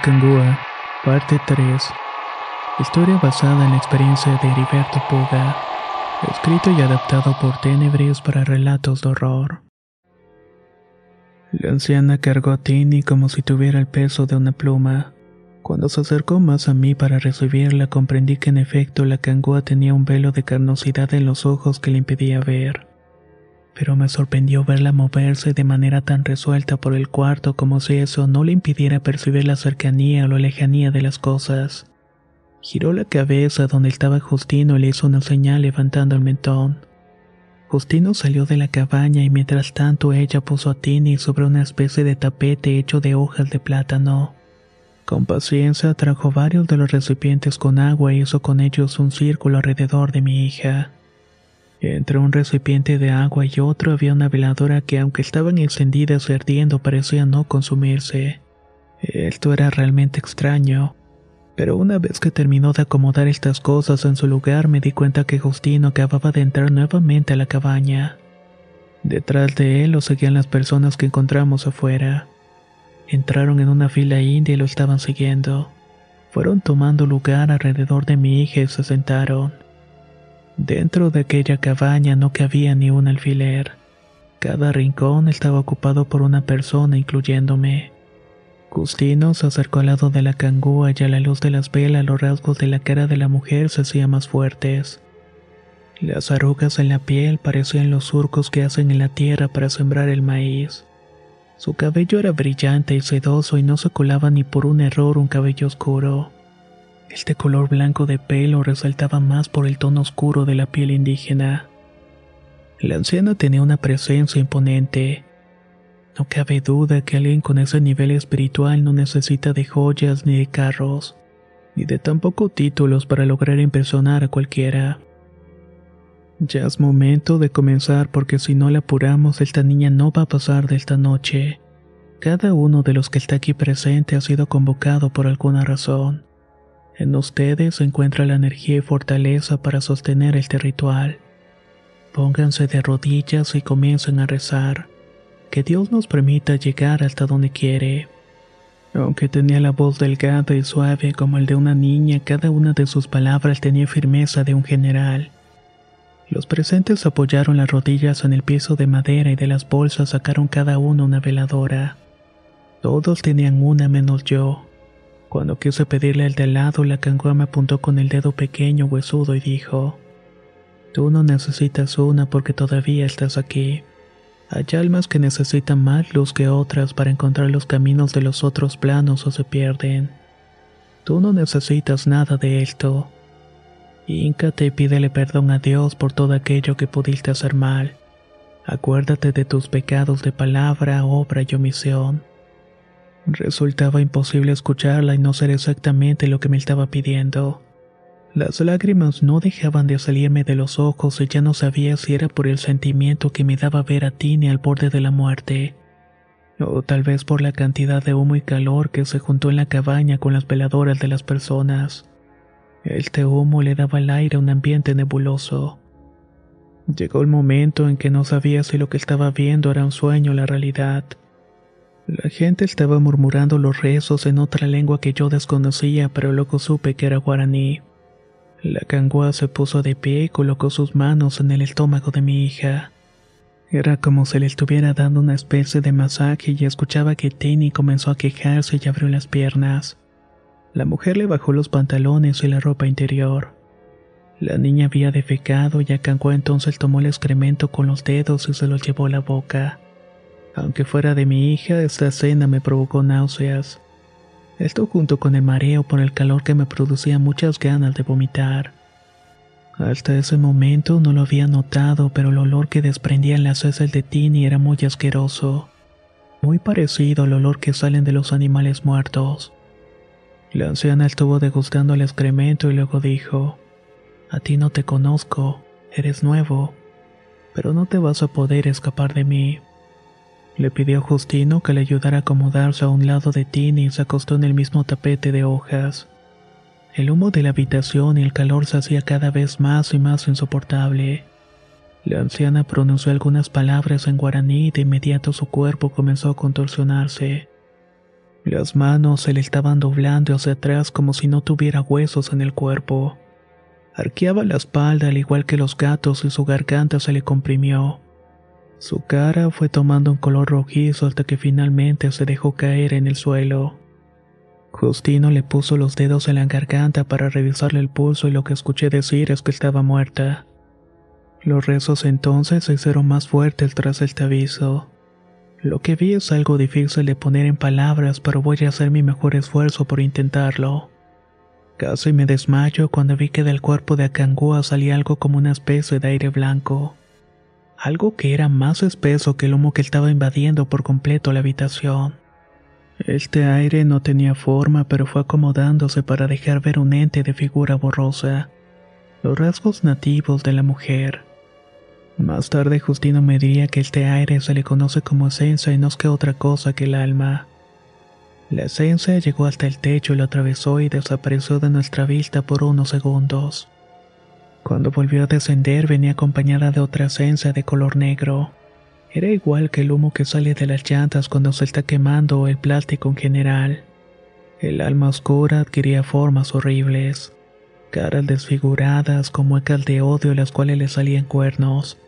Acangua, parte 3. Historia basada en la experiencia de Heriberto Puga. Escrito y adaptado por Tenebris para relatos de horror. La anciana cargó a Tini como si tuviera el peso de una pluma. Cuando se acercó más a mí para recibirla, comprendí que en efecto la cangúa tenía un velo de carnosidad en los ojos que le impedía ver pero me sorprendió verla moverse de manera tan resuelta por el cuarto como si eso no le impidiera percibir la cercanía o la lejanía de las cosas. Giró la cabeza donde estaba Justino y le hizo una señal levantando el mentón. Justino salió de la cabaña y mientras tanto ella puso a Tini sobre una especie de tapete hecho de hojas de plátano. Con paciencia trajo varios de los recipientes con agua y hizo con ellos un círculo alrededor de mi hija. Entre un recipiente de agua y otro había una veladora que aunque estaban encendidas y ardiendo parecía no consumirse. Esto era realmente extraño. Pero una vez que terminó de acomodar estas cosas en su lugar me di cuenta que Justino acababa de entrar nuevamente a la cabaña. Detrás de él lo seguían las personas que encontramos afuera. Entraron en una fila india y lo estaban siguiendo. Fueron tomando lugar alrededor de mi hija y se sentaron. Dentro de aquella cabaña no cabía ni un alfiler. Cada rincón estaba ocupado por una persona, incluyéndome. Justino se acercó al lado de la cangúa y a la luz de las velas los rasgos de la cara de la mujer se hacían más fuertes. Las arrugas en la piel parecían los surcos que hacen en la tierra para sembrar el maíz. Su cabello era brillante y sedoso y no se colaba ni por un error un cabello oscuro. Este color blanco de pelo resaltaba más por el tono oscuro de la piel indígena. La anciana tenía una presencia imponente. No cabe duda que alguien con ese nivel espiritual no necesita de joyas ni de carros, ni de tan pocos títulos para lograr impresionar a cualquiera. Ya es momento de comenzar porque si no la apuramos esta niña no va a pasar de esta noche. Cada uno de los que está aquí presente ha sido convocado por alguna razón. En ustedes se encuentra la energía y fortaleza para sostener este ritual. Pónganse de rodillas y comiencen a rezar. Que Dios nos permita llegar hasta donde quiere. Aunque tenía la voz delgada y suave como el de una niña, cada una de sus palabras tenía firmeza de un general. Los presentes apoyaron las rodillas en el piso de madera y de las bolsas sacaron cada uno una veladora. Todos tenían una menos yo. Cuando quise pedirle el de al lado, la cangua me apuntó con el dedo pequeño huesudo y dijo, Tú no necesitas una porque todavía estás aquí. Hay almas que necesitan más luz que otras para encontrar los caminos de los otros planos o se pierden. Tú no necesitas nada de esto. Híncate y pídele perdón a Dios por todo aquello que pudiste hacer mal. Acuérdate de tus pecados de palabra, obra y omisión. Resultaba imposible escucharla y no ser exactamente lo que me estaba pidiendo. Las lágrimas no dejaban de salirme de los ojos y ya no sabía si era por el sentimiento que me daba ver a Tini al borde de la muerte, o tal vez por la cantidad de humo y calor que se juntó en la cabaña con las veladoras de las personas. Este humo le daba al aire un ambiente nebuloso. Llegó el momento en que no sabía si lo que estaba viendo era un sueño o la realidad. La gente estaba murmurando los rezos en otra lengua que yo desconocía, pero luego supe que era guaraní. La cangua se puso de pie y colocó sus manos en el estómago de mi hija. Era como si le estuviera dando una especie de masaje y escuchaba que Tini comenzó a quejarse y abrió las piernas. La mujer le bajó los pantalones y la ropa interior. La niña había defecado y Akanguá entonces tomó el excremento con los dedos y se lo llevó a la boca. Aunque fuera de mi hija, esta escena me provocó náuseas. Esto junto con el mareo por el calor que me producía muchas ganas de vomitar. Hasta ese momento no lo había notado, pero el olor que desprendían las heces de Tini era muy asqueroso. Muy parecido al olor que salen de los animales muertos. La anciana estuvo degustando el excremento y luego dijo, A ti no te conozco, eres nuevo, pero no te vas a poder escapar de mí. Le pidió a Justino que le ayudara a acomodarse a un lado de Tini y se acostó en el mismo tapete de hojas. El humo de la habitación y el calor se hacía cada vez más y más insoportable. La anciana pronunció algunas palabras en guaraní y de inmediato su cuerpo comenzó a contorsionarse. Las manos se le estaban doblando hacia atrás como si no tuviera huesos en el cuerpo. Arqueaba la espalda al igual que los gatos y su garganta se le comprimió. Su cara fue tomando un color rojizo hasta que finalmente se dejó caer en el suelo. Justino le puso los dedos en la garganta para revisarle el pulso y lo que escuché decir es que estaba muerta. Los rezos entonces se hicieron más fuertes tras este aviso. Lo que vi es algo difícil de poner en palabras, pero voy a hacer mi mejor esfuerzo por intentarlo. Casi me desmayo cuando vi que del cuerpo de Akangua salía algo como una especie de aire blanco algo que era más espeso que el humo que estaba invadiendo por completo la habitación. Este aire no tenía forma, pero fue acomodándose para dejar ver un ente de figura borrosa, los rasgos nativos de la mujer. Más tarde Justino me diría que este aire se le conoce como esencia y no es que otra cosa que el alma. La esencia llegó hasta el techo lo atravesó y desapareció de nuestra vista por unos segundos. Cuando volvió a descender venía acompañada de otra esencia de color negro. Era igual que el humo que sale de las llantas cuando se está quemando el plástico en general. El alma oscura adquiría formas horribles, caras desfiguradas con muecas de odio las cuales le salían cuernos.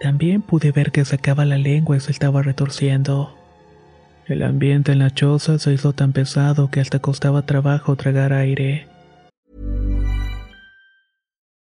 También pude ver que sacaba la lengua y se estaba retorciendo. El ambiente en la choza se hizo tan pesado que hasta costaba trabajo tragar aire.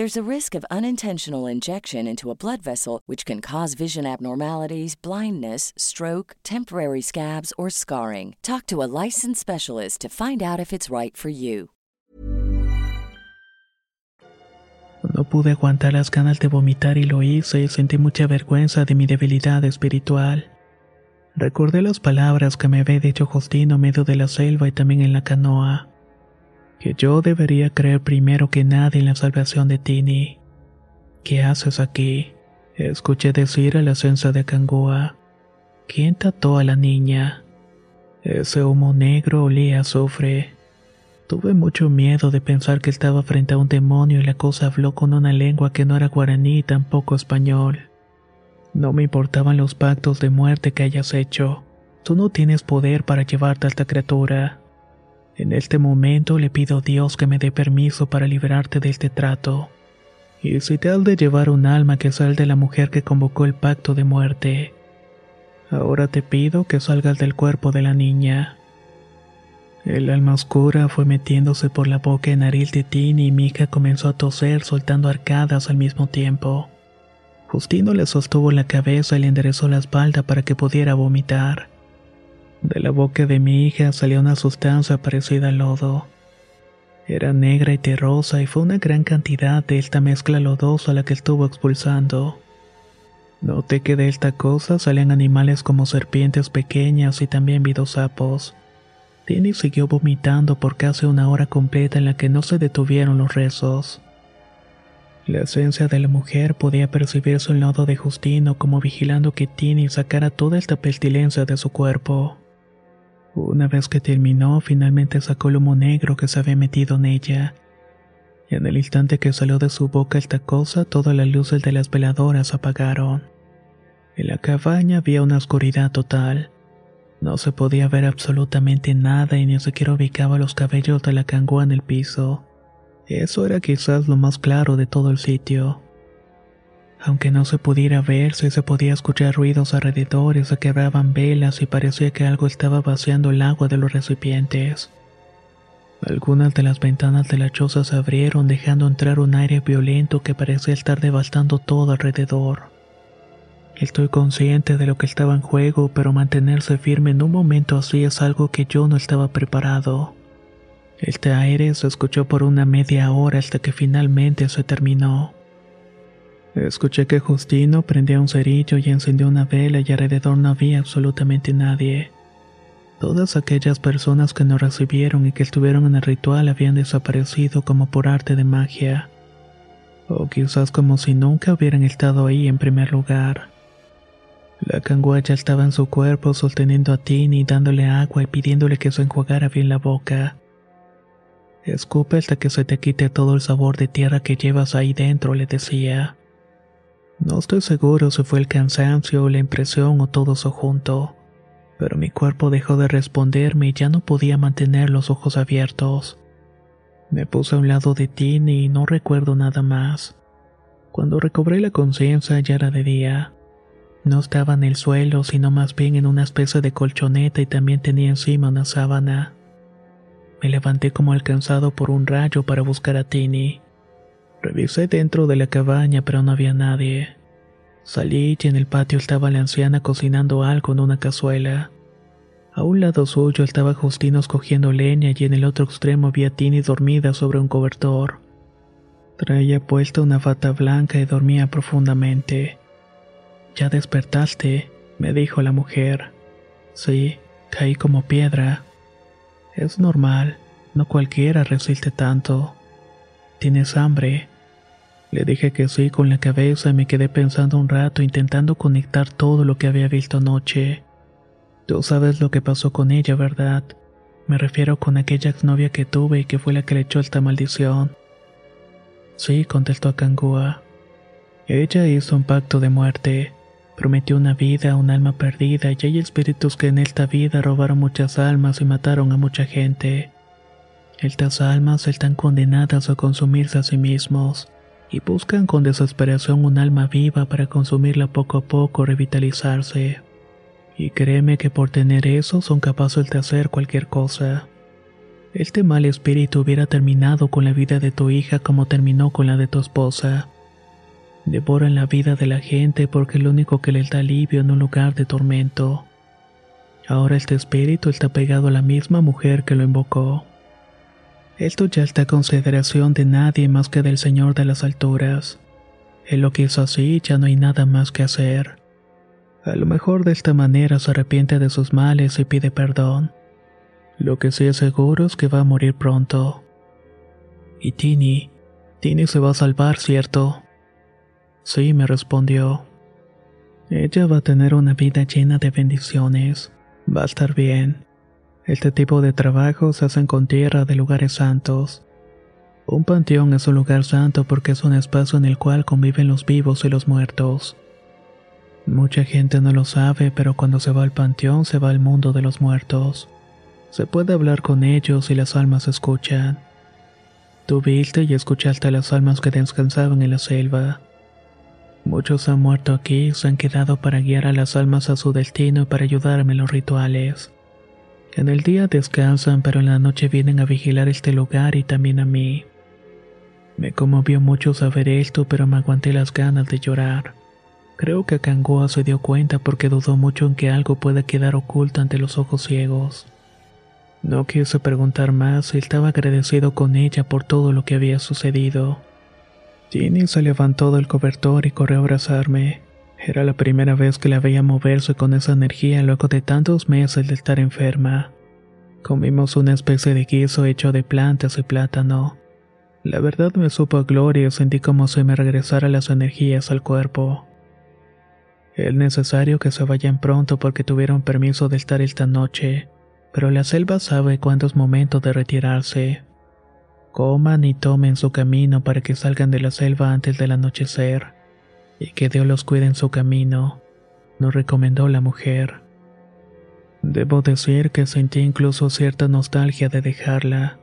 There's a risk of unintentional injection into a blood vessel, which can cause vision abnormalities, blindness, stroke, temporary scabs, or scarring. Talk to a licensed specialist to find out if it's right for you. No pude aguantar las ganas de vomitar y lo hice sentí mucha vergüenza de mi debilidad espiritual. Recordé las palabras que me había dicho Justino medio de la selva y también en la canoa. Que yo debería creer primero que nadie en la salvación de Tini. ¿Qué haces aquí? Escuché decir a la censa de Kangoa. ¿Quién trató a la niña? Ese humo negro olía a azufre. Tuve mucho miedo de pensar que estaba frente a un demonio y la cosa habló con una lengua que no era guaraní y tampoco español. No me importaban los pactos de muerte que hayas hecho. Tú no tienes poder para llevarte a esta criatura. En este momento le pido a Dios que me dé permiso para liberarte de este trato. Y si te de llevar un alma que sal de la mujer que convocó el pacto de muerte, ahora te pido que salgas del cuerpo de la niña. El alma oscura fue metiéndose por la boca y nariz de Tini y mi hija comenzó a toser soltando arcadas al mismo tiempo. Justino le sostuvo la cabeza y le enderezó la espalda para que pudiera vomitar. De la boca de mi hija salió una sustancia parecida al lodo. Era negra y terrosa y fue una gran cantidad de esta mezcla lodosa la que estuvo expulsando. Noté que de esta cosa salían animales como serpientes pequeñas y también vi dos sapos. Tini siguió vomitando por casi una hora completa en la que no se detuvieron los rezos. La esencia de la mujer podía percibirse el lodo de Justino como vigilando que Tini sacara toda esta pestilencia de su cuerpo. Una vez que terminó, finalmente sacó el humo negro que se había metido en ella. Y en el instante que salió de su boca esta cosa, todas las luces de las veladoras apagaron. En la cabaña había una oscuridad total. No se podía ver absolutamente nada y ni siquiera ubicaba los cabellos de la cangua en el piso. Eso era quizás lo más claro de todo el sitio. Aunque no se pudiera ver, sí se podía escuchar ruidos alrededor y se quebraban velas y parecía que algo estaba vaciando el agua de los recipientes. Algunas de las ventanas de la choza se abrieron dejando entrar un aire violento que parecía estar devastando todo alrededor. Estoy consciente de lo que estaba en juego, pero mantenerse firme en un momento así es algo que yo no estaba preparado. Este aire se escuchó por una media hora hasta que finalmente se terminó. Escuché que Justino prendía un cerillo y encendió una vela y alrededor no había absolutamente nadie. Todas aquellas personas que nos recibieron y que estuvieron en el ritual habían desaparecido como por arte de magia. O quizás como si nunca hubieran estado ahí en primer lugar. La canguaya estaba en su cuerpo sosteniendo a Tini, dándole agua y pidiéndole que se enjuagara bien la boca. Escupe hasta que se te quite todo el sabor de tierra que llevas ahí dentro, le decía. No estoy seguro si fue el cansancio, la impresión o todo eso junto, pero mi cuerpo dejó de responderme y ya no podía mantener los ojos abiertos. Me puse a un lado de Tini y no recuerdo nada más. Cuando recobré la conciencia ya era de día. No estaba en el suelo, sino más bien en una especie de colchoneta y también tenía encima una sábana. Me levanté como alcanzado por un rayo para buscar a Tini. Revisé dentro de la cabaña, pero no había nadie. Salí y en el patio estaba la anciana cocinando algo en una cazuela. A un lado suyo estaba Justino escogiendo leña y en el otro extremo había Tini dormida sobre un cobertor. Traía puesta una bata blanca y dormía profundamente. Ya despertaste, me dijo la mujer. Sí, caí como piedra. Es normal, no cualquiera resiste tanto. ¿Tienes hambre? Le dije que sí con la cabeza y me quedé pensando un rato intentando conectar todo lo que había visto anoche. Tú sabes lo que pasó con ella, ¿verdad? Me refiero con aquella exnovia que tuve y que fue la que le echó esta maldición. Sí, contestó a Kangua. Ella hizo un pacto de muerte. Prometió una vida a un alma perdida y hay espíritus que en esta vida robaron muchas almas y mataron a mucha gente. Estas almas están condenadas a consumirse a sí mismos y buscan con desesperación un alma viva para consumirla poco a poco, revitalizarse. Y créeme que por tener eso son capaces de hacer cualquier cosa. Este mal espíritu hubiera terminado con la vida de tu hija como terminó con la de tu esposa. Devoran la vida de la gente porque es lo único que les da alivio en un lugar de tormento. Ahora este espíritu está pegado a la misma mujer que lo invocó. Esto ya está a consideración de nadie más que del Señor de las alturas. Él lo quiso así ya no hay nada más que hacer. A lo mejor de esta manera se arrepiente de sus males y pide perdón. Lo que sí es seguro es que va a morir pronto. Y Tini, Tini se va a salvar, ¿cierto? Sí, me respondió. Ella va a tener una vida llena de bendiciones. Va a estar bien. Este tipo de trabajos se hacen con tierra de lugares santos. Un panteón es un lugar santo porque es un espacio en el cual conviven los vivos y los muertos. Mucha gente no lo sabe, pero cuando se va al panteón se va al mundo de los muertos. Se puede hablar con ellos y las almas escuchan. Tú viste y escuchaste a las almas que descansaban en la selva. Muchos han muerto aquí y se han quedado para guiar a las almas a su destino y para ayudarme en los rituales. En el día descansan, pero en la noche vienen a vigilar este lugar y también a mí. Me conmovió mucho saber esto, pero me aguanté las ganas de llorar. Creo que Kangoa se dio cuenta porque dudó mucho en que algo pueda quedar oculto ante los ojos ciegos. No quise preguntar más y estaba agradecido con ella por todo lo que había sucedido. Ginny se levantó del cobertor y corrió a abrazarme. Era la primera vez que la veía moverse con esa energía luego de tantos meses de estar enferma. Comimos una especie de guiso hecho de plantas y plátano. La verdad me supo a gloria y sentí como si me regresara las energías al cuerpo. Es necesario que se vayan pronto porque tuvieron permiso de estar esta noche, pero la selva sabe cuándo es momento de retirarse. Coman y tomen su camino para que salgan de la selva antes del anochecer, y que Dios los cuide en su camino, nos recomendó la mujer. Debo decir que sentí incluso cierta nostalgia de dejarla.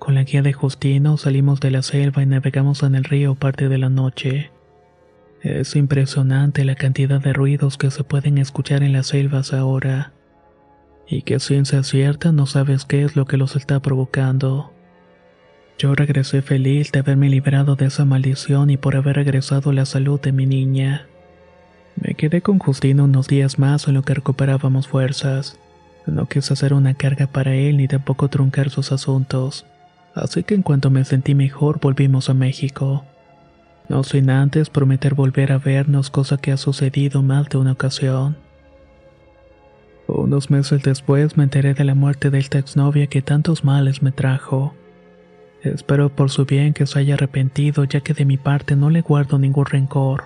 Con la guía de Justino salimos de la selva y navegamos en el río parte de la noche. Es impresionante la cantidad de ruidos que se pueden escuchar en las selvas ahora. Y que ciencia cierta no sabes qué es lo que los está provocando. Yo regresé feliz de haberme librado de esa maldición y por haber regresado la salud de mi niña. Me quedé con Justino unos días más en lo que recuperábamos fuerzas. No quise hacer una carga para él ni tampoco truncar sus asuntos. Así que en cuanto me sentí mejor volvimos a México. No sin antes prometer volver a vernos, cosa que ha sucedido más de una ocasión. Unos meses después me enteré de la muerte de esta exnovia que tantos males me trajo. Espero por su bien que se haya arrepentido, ya que de mi parte no le guardo ningún rencor.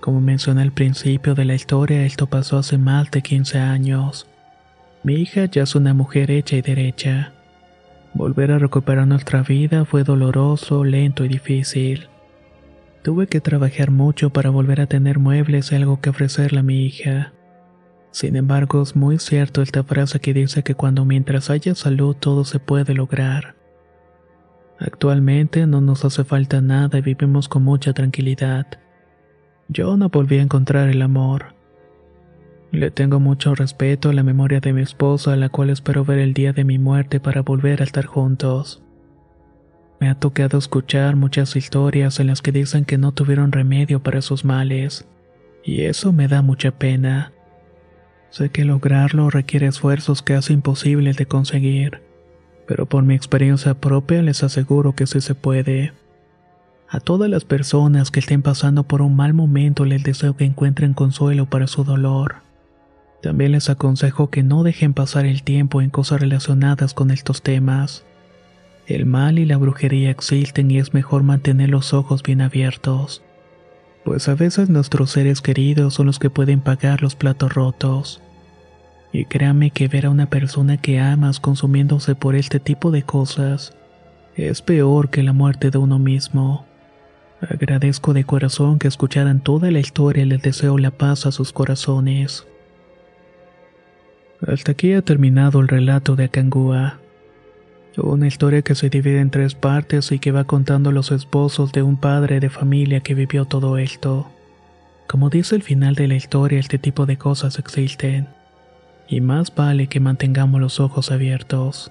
Como mencioné al principio de la historia, esto pasó hace más de 15 años. Mi hija ya es una mujer hecha y derecha. Volver a recuperar nuestra vida fue doloroso, lento y difícil. Tuve que trabajar mucho para volver a tener muebles y algo que ofrecerle a mi hija. Sin embargo, es muy cierto esta frase que dice que cuando mientras haya salud todo se puede lograr. Actualmente no nos hace falta nada y vivimos con mucha tranquilidad. Yo no volví a encontrar el amor. Le tengo mucho respeto a la memoria de mi esposa, a la cual espero ver el día de mi muerte para volver a estar juntos. Me ha tocado escuchar muchas historias en las que dicen que no tuvieron remedio para sus males, y eso me da mucha pena. Sé que lograrlo requiere esfuerzos hace imposibles de conseguir pero por mi experiencia propia les aseguro que sí se puede. A todas las personas que estén pasando por un mal momento les deseo que encuentren consuelo para su dolor. También les aconsejo que no dejen pasar el tiempo en cosas relacionadas con estos temas. El mal y la brujería existen y es mejor mantener los ojos bien abiertos, pues a veces nuestros seres queridos son los que pueden pagar los platos rotos. Y créame que ver a una persona que amas consumiéndose por este tipo de cosas es peor que la muerte de uno mismo. Agradezco de corazón que escucharan toda la historia y les deseo la paz a sus corazones. Hasta aquí ha terminado el relato de Akangua. Una historia que se divide en tres partes y que va contando los esposos de un padre de familia que vivió todo esto. Como dice el final de la historia, este tipo de cosas existen y más vale que mantengamos los ojos abiertos.